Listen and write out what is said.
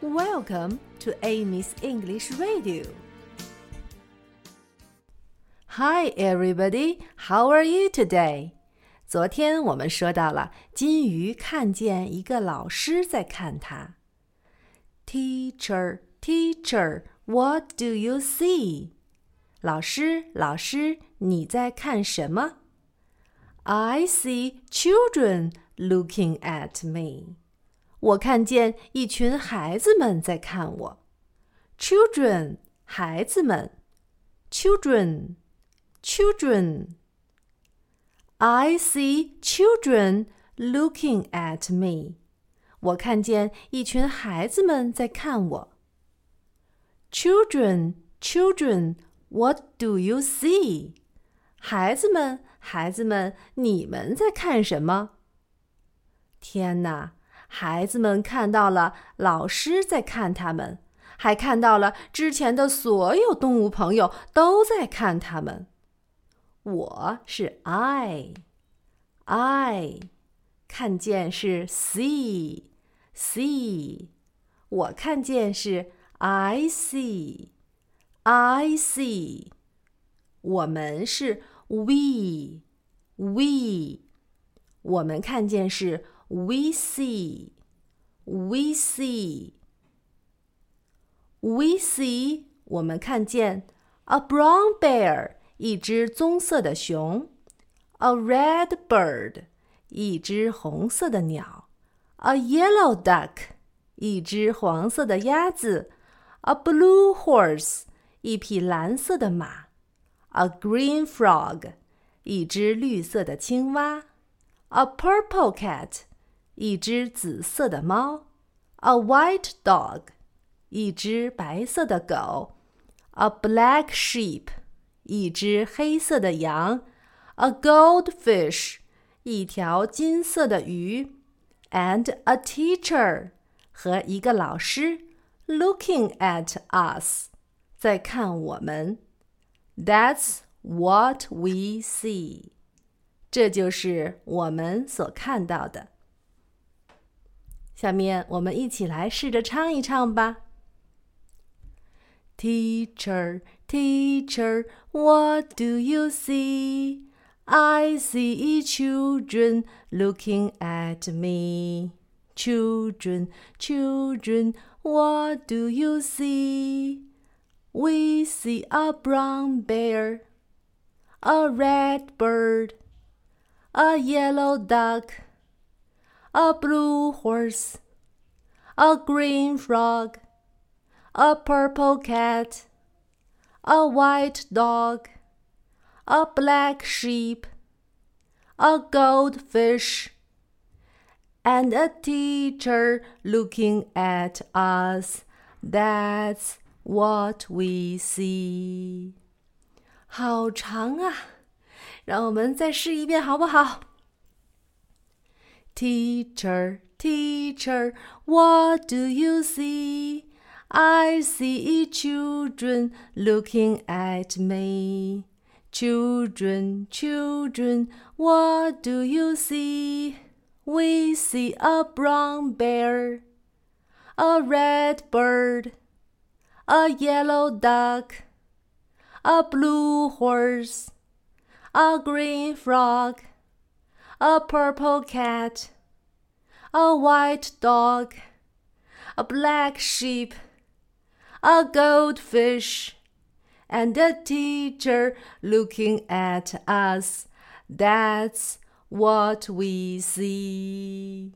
Welcome to Amy's English Radio. Hi, everybody. How are you today? 昨天我们说到了金鱼看见一个老师在看它。Teacher, teacher, what do you see? 老师，老师，你在看什么？I see children looking at me. 我看见一群孩子们在看我。Children，孩子们。Children，children。I see children looking at me。我看见一群孩子们在看我。Children，children，what do you see？孩子们，孩子们，你们在看什么？天哪！ 孩子们看到了老师在看他们，还看到了之前的所有动物朋友都在看他们。我是 I，I，看见是 see，see，我看见是 I see，I see，我们是 we，we，我们看见是。We see, we see, we see。我们看见 a brown bear，一只棕色的熊；a red bird，一只红色的鸟；a yellow duck，一只黄色的鸭子；a blue horse，一匹蓝色的马；a green frog，一只绿色的青蛙；a purple cat。 一只紫色的猫，a white dog，一只白色的狗；a black sheep，一只黑色的羊；a goldfish，一条金色的鱼；and a teacher，和一个老师，looking at us，在看我们。That's what we see，这就是我们所看到的。 下面我们一起来试着唱一唱吧。Teacher, teacher, what do you see? I see children looking at me. Children, children, what do you see? We see a brown bear, a red bird, a yellow duck a blue horse, a green frog, a purple cat, a white dog, a black sheep, a goldfish, and a teacher looking at us. That's what we see. 好长啊，让我们再试一遍好不好 ？Teacher, teacher, what do you see? I see children looking at me. Children, children, what do you see? We see a brown bear, a red bird, a yellow duck, a blue horse, a green frog a purple cat, a white dog, a black sheep, a goldfish, and a teacher looking at us. That's what we see.